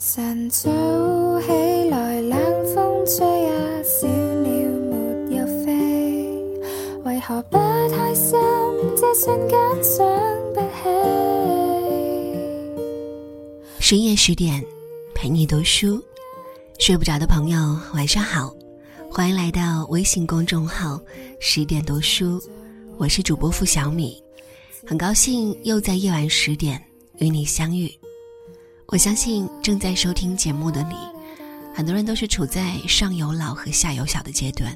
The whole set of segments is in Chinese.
晨早起来，冷风吹啊，小鸟没有飞，为何不开心？这瞬间想不起。深夜十点，陪你读书。睡不着的朋友，晚上好，欢迎来到微信公众号“十点读书”，我是主播付小米，很高兴又在夜晚十点与你相遇。我相信正在收听节目的你，很多人都是处在上有老和下有小的阶段，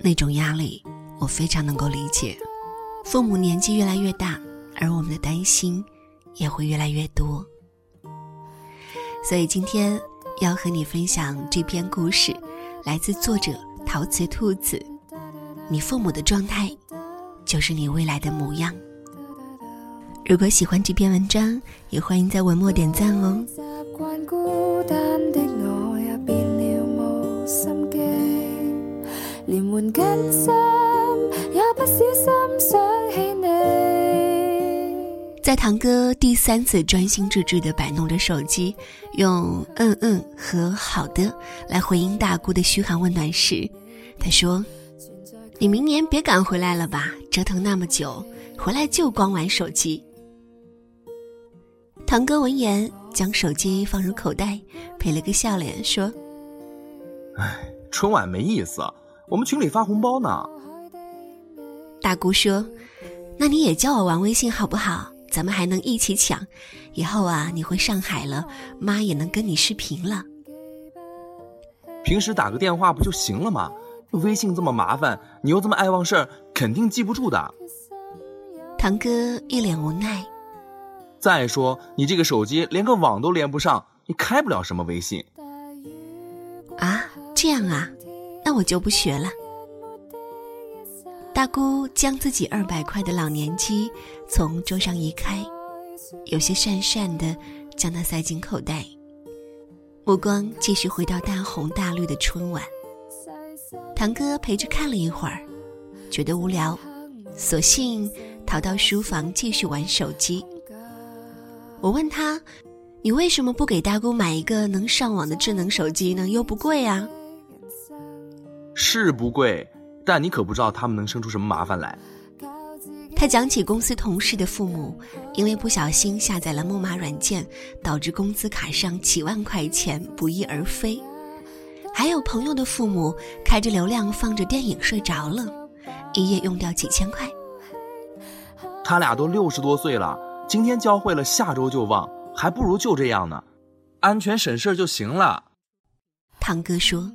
那种压力我非常能够理解。父母年纪越来越大，而我们的担心也会越来越多。所以今天要和你分享这篇故事，来自作者陶瓷兔子。你父母的状态，就是你未来的模样。如果喜欢这篇文章，也欢迎在文末点赞哦。在堂哥第三次专心致志地摆弄着手机，用“嗯嗯”和“好的”来回应大姑的嘘寒问暖时，他说：“你明年别赶回来了吧？折腾那么久，回来就光玩手机。”堂哥闻言，将手机放入口袋，赔了个笑脸，说：“哎，春晚没意思，我们群里发红包呢。”大姑说：“那你也教我玩微信好不好？咱们还能一起抢。以后啊，你回上海了，妈也能跟你视频了。平时打个电话不就行了吗？微信这么麻烦，你又这么爱忘事儿，肯定记不住的。”堂哥一脸无奈。再说，你这个手机连个网都连不上，你开不了什么微信。啊，这样啊，那我就不学了。大姑将自己二百块的老年机从桌上移开，有些讪讪的将它塞进口袋，目光继续回到大红大绿的春晚。堂哥陪着看了一会儿，觉得无聊，索性逃到书房继续玩手机。我问他：“你为什么不给大姑买一个能上网的智能手机呢？又不贵啊。”是不贵，但你可不知道他们能生出什么麻烦来。他讲起公司同事的父母，因为不小心下载了木马软件，导致工资卡上几万块钱不翼而飞；还有朋友的父母开着流量放着电影睡着了，一夜用掉几千块。他俩都六十多岁了。今天教会了，下周就忘，还不如就这样呢，安全省事就行了。堂哥说：“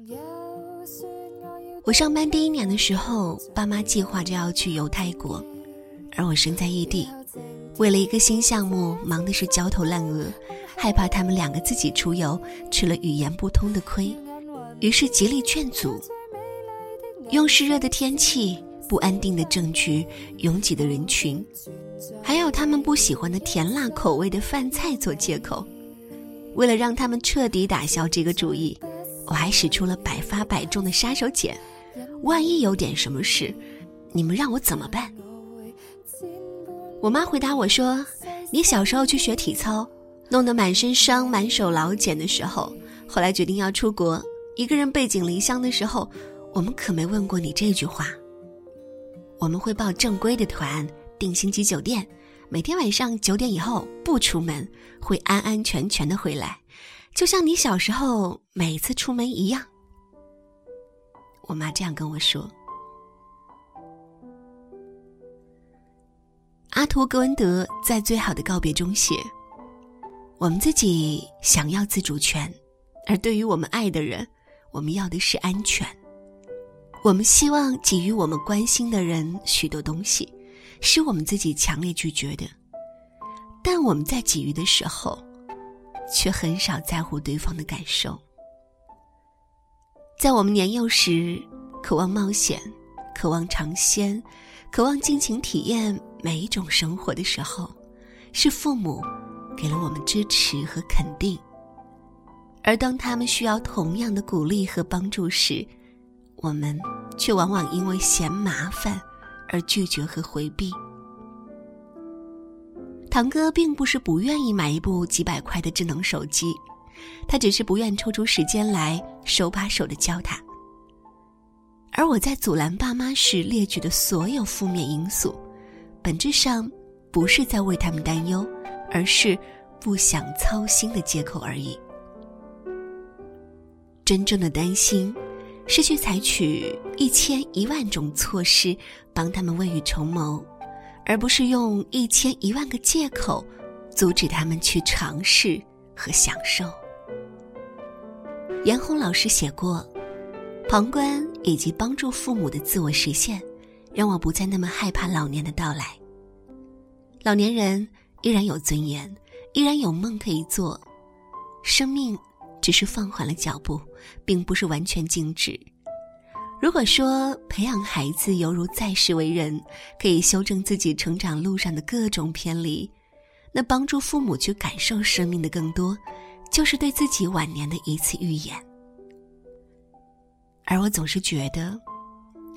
我上班第一年的时候，爸妈计划着要去游泰国，而我身在异地，为了一个新项目，忙的是焦头烂额，害怕他们两个自己出游吃了语言不通的亏，于是极力劝阻，用湿热的天气、不安定的政局、拥挤的人群。”还有他们不喜欢的甜辣口味的饭菜做借口，为了让他们彻底打消这个主意，我还使出了百发百中的杀手锏。万一有点什么事，你们让我怎么办？我妈回答我说：“你小时候去学体操，弄得满身伤、满手老茧的时候，后来决定要出国，一个人背井离乡的时候，我们可没问过你这句话。我们会报正规的团。”订星级酒店，每天晚上九点以后不出门，会安安全全的回来，就像你小时候每次出门一样。我妈这样跟我说。阿图格温德在《最好的告别》中写：“我们自己想要自主权，而对于我们爱的人，我们要的是安全。我们希望给予我们关心的人许多东西。”是我们自己强烈拒绝的，但我们在给予的时候，却很少在乎对方的感受。在我们年幼时，渴望冒险，渴望尝鲜，渴望尽情体验每一种生活的时候，是父母给了我们支持和肯定；而当他们需要同样的鼓励和帮助时，我们却往往因为嫌麻烦。而拒绝和回避。堂哥并不是不愿意买一部几百块的智能手机，他只是不愿抽出时间来手把手的教他。而我在阻拦爸妈时列举的所有负面因素，本质上不是在为他们担忧，而是不想操心的借口而已。真正的担心，是去采取一千一万种措施帮他们未雨绸缪，而不是用一千一万个借口阻止他们去尝试和享受。严红老师写过：“旁观以及帮助父母的自我实现，让我不再那么害怕老年的到来。老年人依然有尊严，依然有梦可以做，生命。”只是放缓了脚步，并不是完全静止。如果说培养孩子犹如在世为人，可以修正自己成长路上的各种偏离，那帮助父母去感受生命的更多，就是对自己晚年的一次预演。而我总是觉得，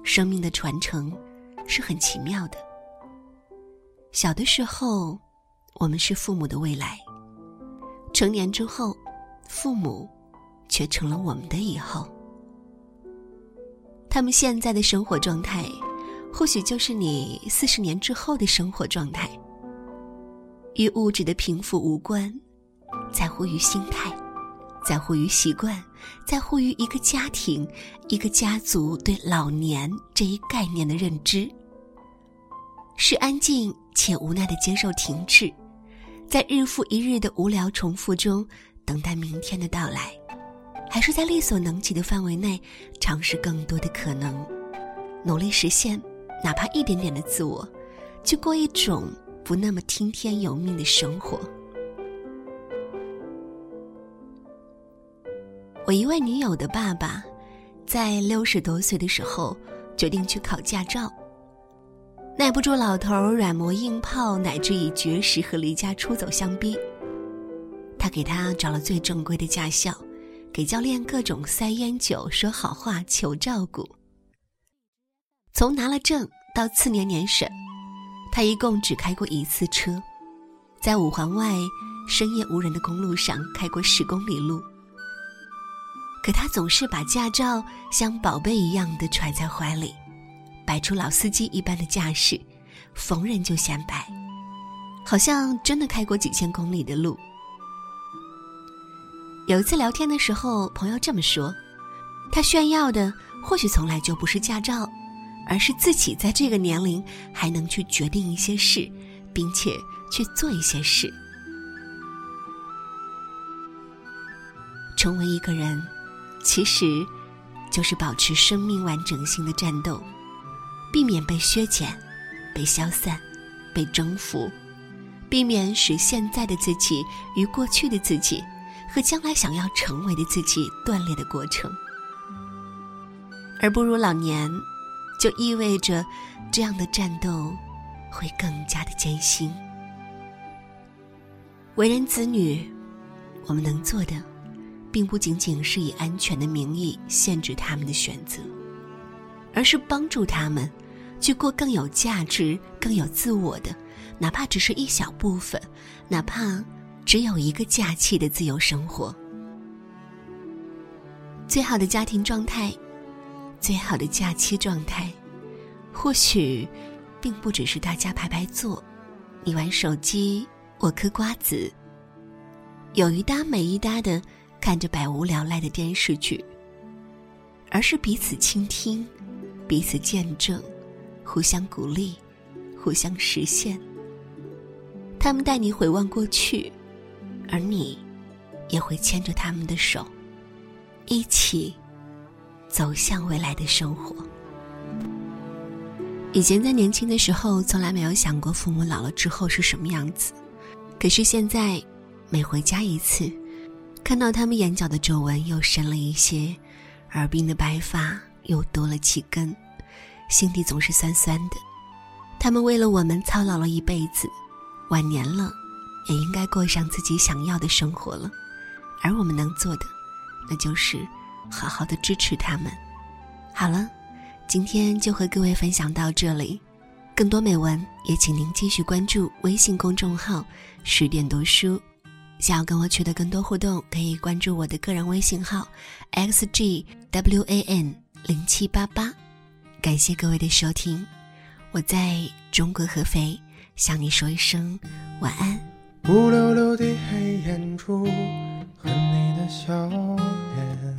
生命的传承是很奇妙的。小的时候，我们是父母的未来；成年之后，父母，却成了我们的以后。他们现在的生活状态，或许就是你四十年之后的生活状态。与物质的贫富无关，在乎于心态，在乎于习惯，在乎于一个家庭、一个家族对老年这一概念的认知。是安静且无奈的接受停滞，在日复一日的无聊重复中。等待明天的到来，还是在力所能及的范围内尝试更多的可能，努力实现哪怕一点点的自我，去过一种不那么听天由命的生活。我一位女友的爸爸，在六十多岁的时候决定去考驾照，耐不住老头软磨硬泡，乃至以绝食和离家出走相逼。他给他找了最正规的驾校，给教练各种塞烟酒、说好话、求照顾。从拿了证到次年年审，他一共只开过一次车，在五环外深夜无人的公路上开过十公里路。可他总是把驾照像宝贝一样的揣在怀里，摆出老司机一般的架势，逢人就显摆，好像真的开过几千公里的路。有一次聊天的时候，朋友这么说：“他炫耀的或许从来就不是驾照，而是自己在这个年龄还能去决定一些事，并且去做一些事。成为一个人，其实就是保持生命完整性的战斗，避免被削减、被消散、被征服，避免使现在的自己与过去的自己。”和将来想要成为的自己锻炼的过程，而步入老年，就意味着这样的战斗会更加的艰辛。为人子女，我们能做的，并不仅仅是以安全的名义限制他们的选择，而是帮助他们去过更有价值、更有自我的，哪怕只是一小部分，哪怕。只有一个假期的自由生活，最好的家庭状态，最好的假期状态，或许并不只是大家排排坐，你玩手机，我嗑瓜子，有一搭没一搭的看着百无聊赖的电视剧，而是彼此倾听，彼此见证，互相鼓励，互相实现。他们带你回望过去。而你，也会牵着他们的手，一起走向未来的生活。以前在年轻的时候，从来没有想过父母老了之后是什么样子。可是现在，每回家一次，看到他们眼角的皱纹又深了一些，耳鬓的白发又多了几根，心底总是酸酸的。他们为了我们操劳了一辈子，晚年了。也应该过上自己想要的生活了，而我们能做的，那就是好好的支持他们。好了，今天就和各位分享到这里，更多美文也请您继续关注微信公众号“十点读书”。想要跟我取得更多互动，可以关注我的个人微信号 xgwan 零七八八。感谢各位的收听，我在中国合肥向你说一声晚安。乌溜溜的黑眼珠和你的笑脸，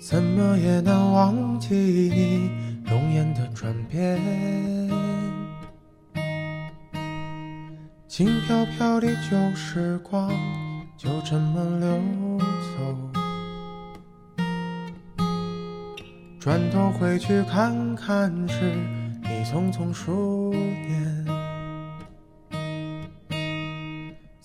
怎么也难忘记你容颜的转变。轻飘飘的旧时光就这么流走，转头回去看看时，已匆匆数年。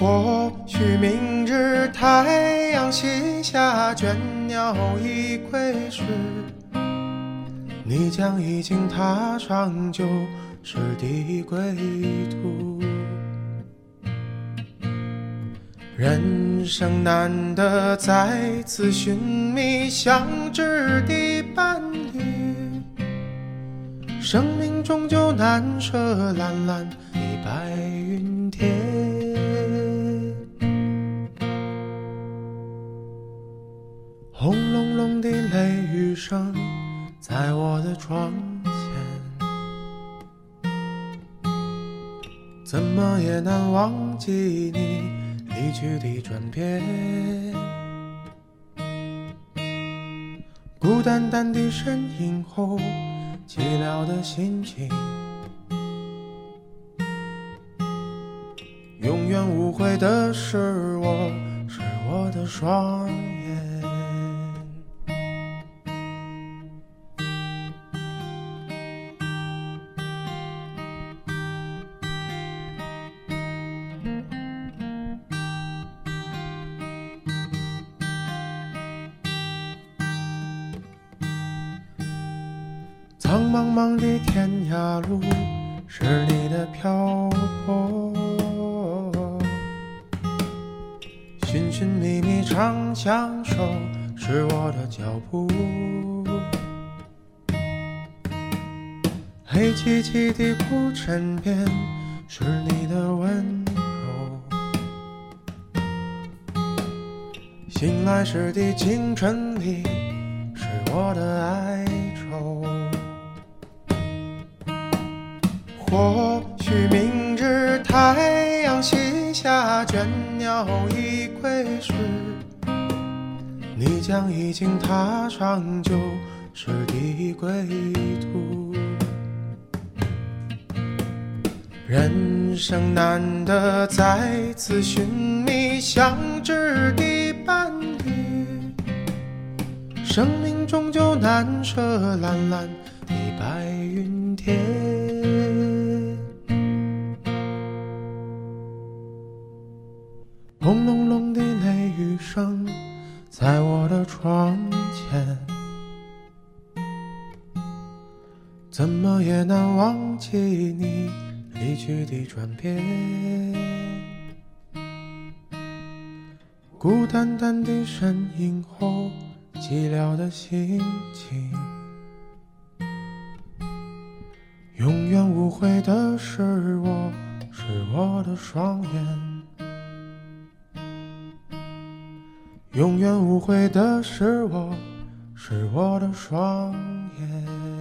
或许明日太阳西下，倦鸟已归时，你将已经踏上旧时的归途。人生难得再次寻觅相知的伴侣，生命终究难舍蓝蓝的白云天。轰隆隆的雷雨声在我的窗前，怎么也难忘记你。离去的转变，孤单单的身影后，寂寥的心情，永远无悔的是我，是我的双苍茫茫的天涯路，是你的漂泊；寻寻觅觅长相守，是我的脚步。黑漆漆的孤枕边，是你的温柔；醒来时的清晨里，是我的爱或许明日太阳西下，倦鸟已归时，你将已经踏上旧时的归途。人生难得再次寻觅相知的伴侣，生命终究难舍蓝蓝的白云天。生在我的窗前，怎么也难忘记你离去的转变。孤单单的身影后，寂寥的心情，永远无悔的是我，是我的双眼。永远无悔的是我，是我的双眼。